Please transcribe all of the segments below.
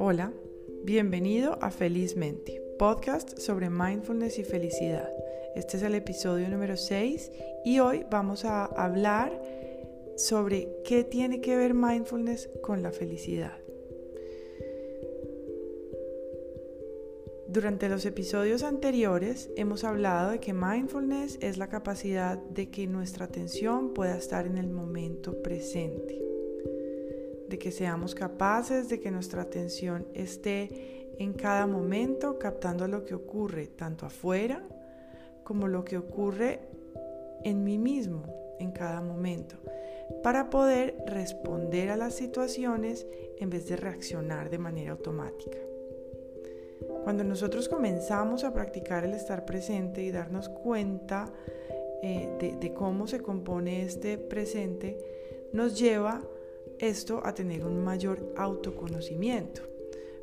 Hola, bienvenido a Felizmente, podcast sobre mindfulness y felicidad. Este es el episodio número 6 y hoy vamos a hablar sobre qué tiene que ver mindfulness con la felicidad. Durante los episodios anteriores hemos hablado de que mindfulness es la capacidad de que nuestra atención pueda estar en el momento presente, de que seamos capaces de que nuestra atención esté en cada momento captando lo que ocurre tanto afuera como lo que ocurre en mí mismo en cada momento, para poder responder a las situaciones en vez de reaccionar de manera automática. Cuando nosotros comenzamos a practicar el estar presente y darnos cuenta eh, de, de cómo se compone este presente, nos lleva esto a tener un mayor autoconocimiento.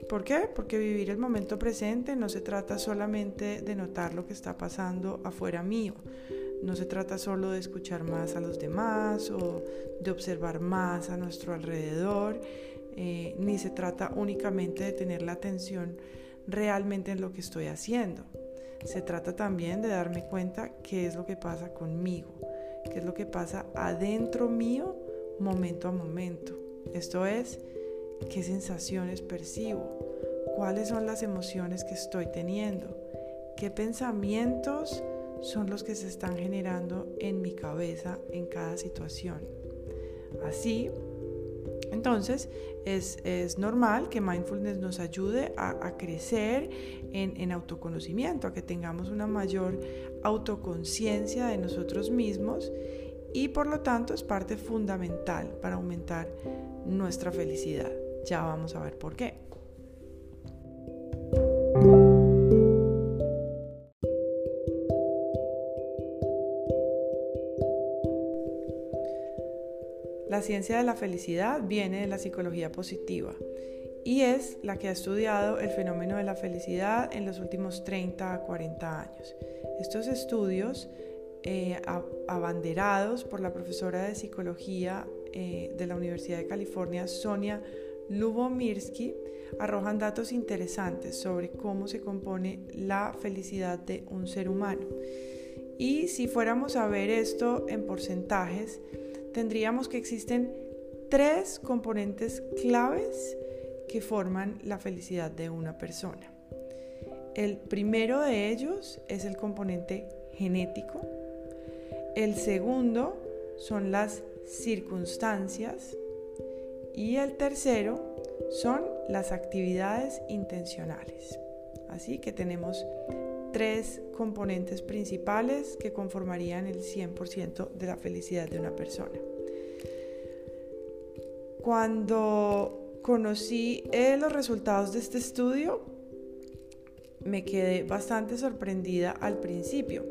¿Por qué? Porque vivir el momento presente no se trata solamente de notar lo que está pasando afuera mío, no se trata solo de escuchar más a los demás o de observar más a nuestro alrededor, eh, ni se trata únicamente de tener la atención realmente en lo que estoy haciendo. Se trata también de darme cuenta qué es lo que pasa conmigo, qué es lo que pasa adentro mío momento a momento. Esto es, qué sensaciones percibo, cuáles son las emociones que estoy teniendo, qué pensamientos son los que se están generando en mi cabeza en cada situación. Así, entonces, es, normal que mindfulness nos ayude a, crecer en, en, autoconocimiento, a que tengamos una mayor autoconciencia de nosotros mismos y por lo tanto es parte fundamental para aumentar nuestra felicidad. Ya vamos a ver por qué. La ciencia de la felicidad viene de la psicología positiva y es la que ha estudiado el fenómeno de la felicidad en los últimos 30 a 40 años. Estos estudios, eh, abanderados por la profesora de psicología eh, de la Universidad de California, Sonia Lubomirsky, arrojan datos interesantes sobre cómo se compone la felicidad de un ser humano. Y si fuéramos a ver esto en porcentajes, tendríamos que existen tres componentes claves que forman la felicidad de una persona. El primero de ellos es el componente genético. El segundo son las circunstancias. Y el tercero son las actividades intencionales. Así que tenemos tres componentes principales que conformarían el 100% de la felicidad de una persona. Cuando conocí eh, los resultados de este estudio, me quedé bastante sorprendida al principio,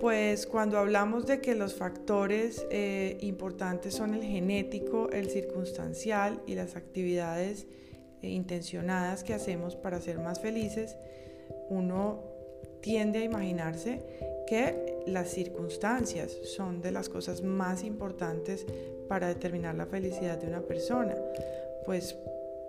pues cuando hablamos de que los factores eh, importantes son el genético, el circunstancial y las actividades eh, intencionadas que hacemos para ser más felices, uno tiende a imaginarse que las circunstancias son de las cosas más importantes para determinar la felicidad de una persona, pues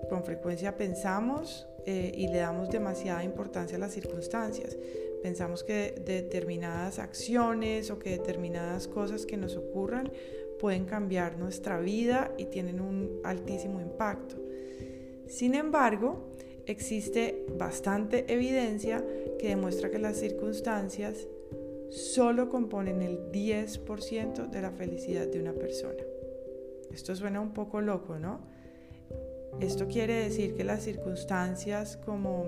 con frecuencia pensamos eh, y le damos demasiada importancia a las circunstancias. Pensamos que determinadas acciones o que determinadas cosas que nos ocurran pueden cambiar nuestra vida y tienen un altísimo impacto. Sin embargo, existe bastante evidencia que demuestra que las circunstancias solo componen el 10% de la felicidad de una persona. Esto suena un poco loco, ¿no? Esto quiere decir que las circunstancias como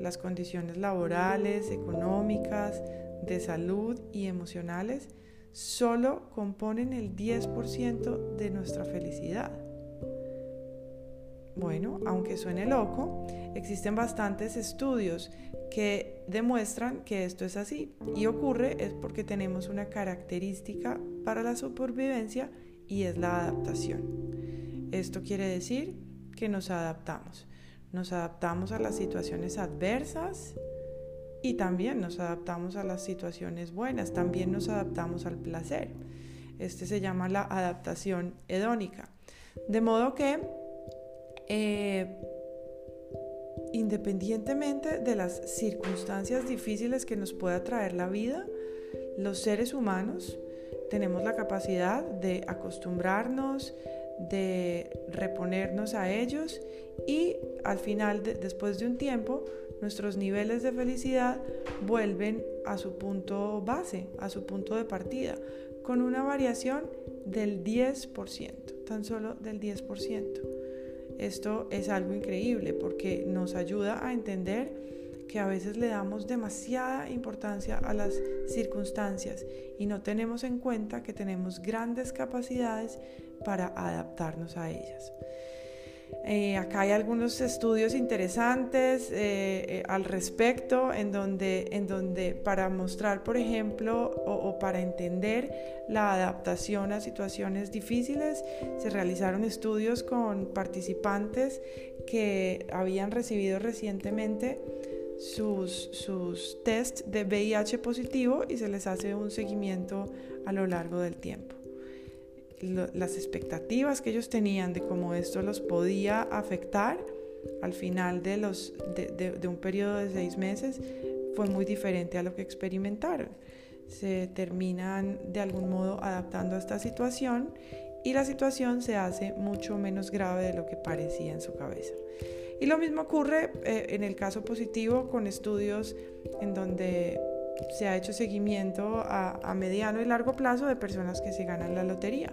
las condiciones laborales, económicas, de salud y emocionales solo componen el 10% de nuestra felicidad. Bueno, aunque suene loco, existen bastantes estudios que demuestran que esto es así y ocurre es porque tenemos una característica para la supervivencia y es la adaptación. Esto quiere decir que nos adaptamos. Nos adaptamos a las situaciones adversas y también nos adaptamos a las situaciones buenas, también nos adaptamos al placer. Este se llama la adaptación hedónica. De modo que eh, independientemente de las circunstancias difíciles que nos pueda traer la vida, los seres humanos tenemos la capacidad de acostumbrarnos, de reponernos a ellos y al final, después de un tiempo, nuestros niveles de felicidad vuelven a su punto base, a su punto de partida, con una variación del 10%, tan solo del 10%. Esto es algo increíble porque nos ayuda a entender que a veces le damos demasiada importancia a las circunstancias y no tenemos en cuenta que tenemos grandes capacidades para adaptarnos a ellas. Eh, acá hay algunos estudios interesantes eh, eh, al respecto en donde, en donde para mostrar, por ejemplo, o, para entender la adaptación a situaciones difíciles, se realizaron estudios con participantes que habían recibido recientemente sus, sus tests de VIH positivo y se les hace un seguimiento a lo largo del tiempo las expectativas que ellos tenían de cómo esto los podía afectar al final de, los, de, un periodo de seis meses fue muy diferente a lo que experimentaron. Se terminan de algún modo adaptando a esta situación y la situación se hace mucho menos grave de lo que parecía en su cabeza. Y lo mismo ocurre eh, en el caso positivo con estudios en donde se ha hecho seguimiento a, mediano y largo plazo de personas que se ganan la lotería.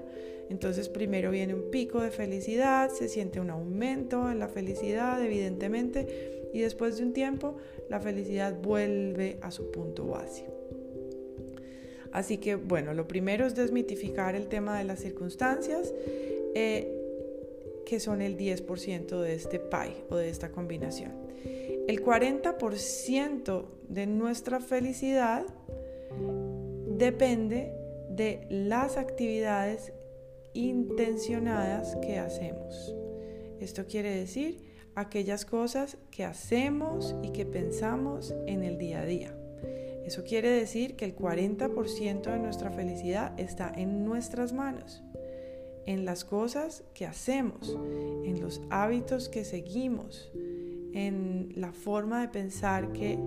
Entonces primero viene un pico de felicidad, se siente un aumento en la felicidad evidentemente y después de un tiempo la felicidad vuelve a su punto base. Así que bueno, lo primero es desmitificar el tema de las circunstancias, eh, que son el 10% de este pie o de esta combinación. El 40% de nuestra felicidad depende de las actividades intencionadas que hacemos. Esto quiere decir aquellas cosas que hacemos y que pensamos en el día a día. Eso quiere decir que el 40% de nuestra felicidad está en nuestras manos, en las cosas que hacemos, en los hábitos que seguimos, en la forma de pensar que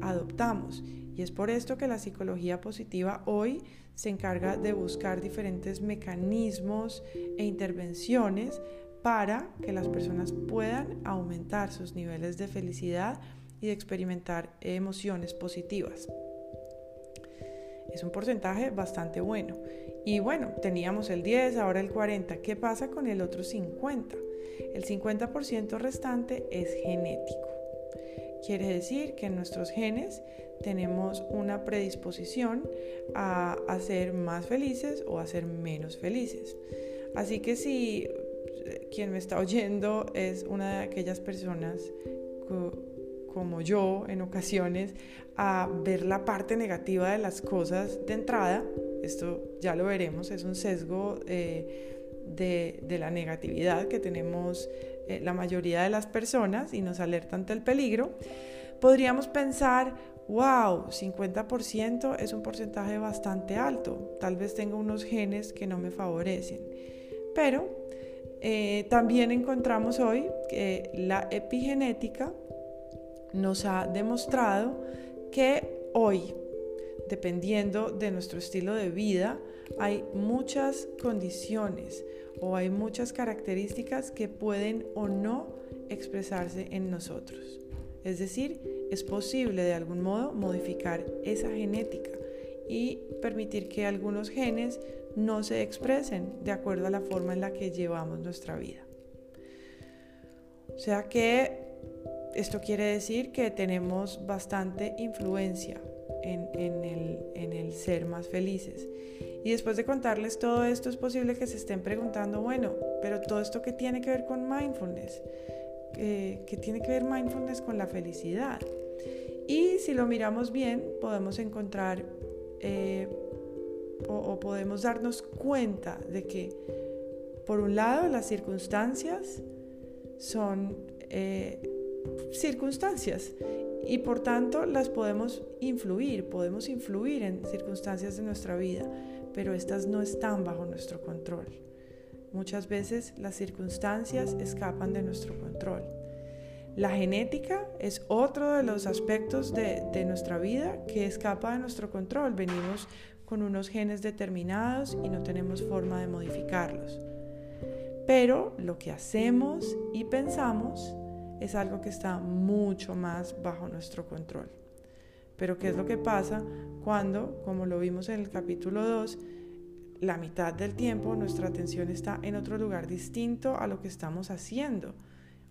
adoptamos. Y es por esto que la psicología positiva hoy se encarga de buscar diferentes mecanismos e intervenciones para que las personas puedan aumentar sus niveles de felicidad y de experimentar emociones positivas. Es un porcentaje bastante bueno. Y bueno, teníamos el 10, ahora el 40. ¿Qué pasa con el otro 50? El 50% restante es genético. Quiere decir que en nuestros genes tenemos una predisposición a, ser más felices o a ser menos felices. Así que si eh, quien me está oyendo es una de aquellas personas como yo en ocasiones a ver la parte negativa de las cosas de entrada, esto ya lo veremos, es un sesgo eh, de, la negatividad que tenemos eh, la mayoría de las personas y nos alerta ante el peligro, podríamos pensar, wow, 50% es un porcentaje bastante alto, tal vez tenga unos genes que no me favorecen, pero eh, también encontramos hoy que la epigenética nos ha demostrado que hoy, dependiendo de nuestro estilo de vida, hay muchas condiciones o hay muchas características que pueden o no expresarse en nosotros. Es decir, es posible de algún modo modificar esa genética y permitir que algunos genes no se expresen de acuerdo a la forma en la que llevamos nuestra vida. O sea que esto quiere decir que tenemos bastante influencia en, el, ser más felices. Y después de contarles todo esto, es posible que se estén preguntando, bueno, pero todo esto que tiene que ver con mindfulness, eh, ¿qué tiene que ver mindfulness con la felicidad? Y si lo miramos bien, podemos encontrar eh, o, podemos darnos cuenta de que, por un lado, las circunstancias son eh, circunstancias y por tanto las podemos influir, podemos influir en circunstancias de nuestra vida, pero estas no están bajo nuestro control. Muchas veces las circunstancias escapan de nuestro control. La genética es otro de los aspectos de, nuestra vida que escapa de nuestro control. Venimos con unos genes determinados y no tenemos forma de modificarlos. Pero lo que hacemos y pensamos es algo que está mucho más bajo nuestro control. Pero ¿qué es lo que pasa cuando, como lo vimos en el capítulo 2, la mitad del tiempo nuestra atención está en otro lugar distinto a lo que estamos haciendo?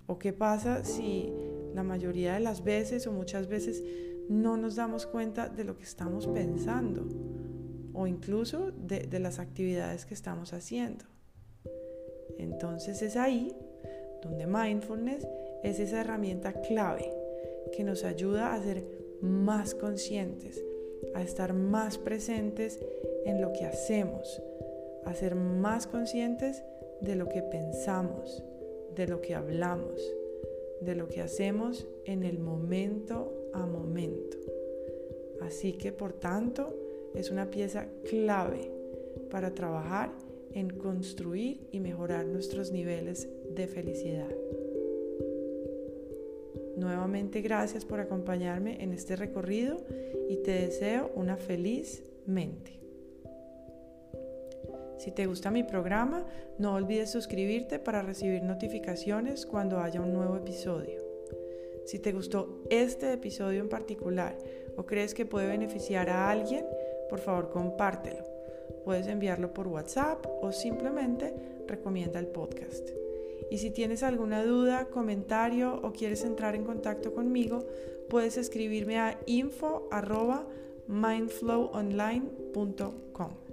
¿O qué pasa si la mayoría de las veces o muchas veces no nos damos cuenta de lo que estamos pensando? O incluso de, de las actividades que estamos haciendo. Entonces es ahí donde mindfulness es esa herramienta clave que nos ayuda a ser más conscientes, a estar más presentes en lo que hacemos, a ser más conscientes de lo que pensamos, de lo que hablamos, de lo que hacemos en el momento a momento. Así que, por tanto, es una pieza clave para trabajar en construir y mejorar nuestros niveles de felicidad. Nuevamente gracias por acompañarme en este recorrido y te deseo una feliz mente. Si te gusta mi programa, no olvides suscribirte para recibir notificaciones cuando haya un nuevo episodio. Si te gustó este episodio en particular o crees que puede beneficiar a alguien, por favor compártelo. Puedes enviarlo por WhatsApp o simplemente recomienda el podcast. Y si tienes alguna duda, comentario o quieres entrar en contacto conmigo, puedes escribirme a info.mindflowonline.com.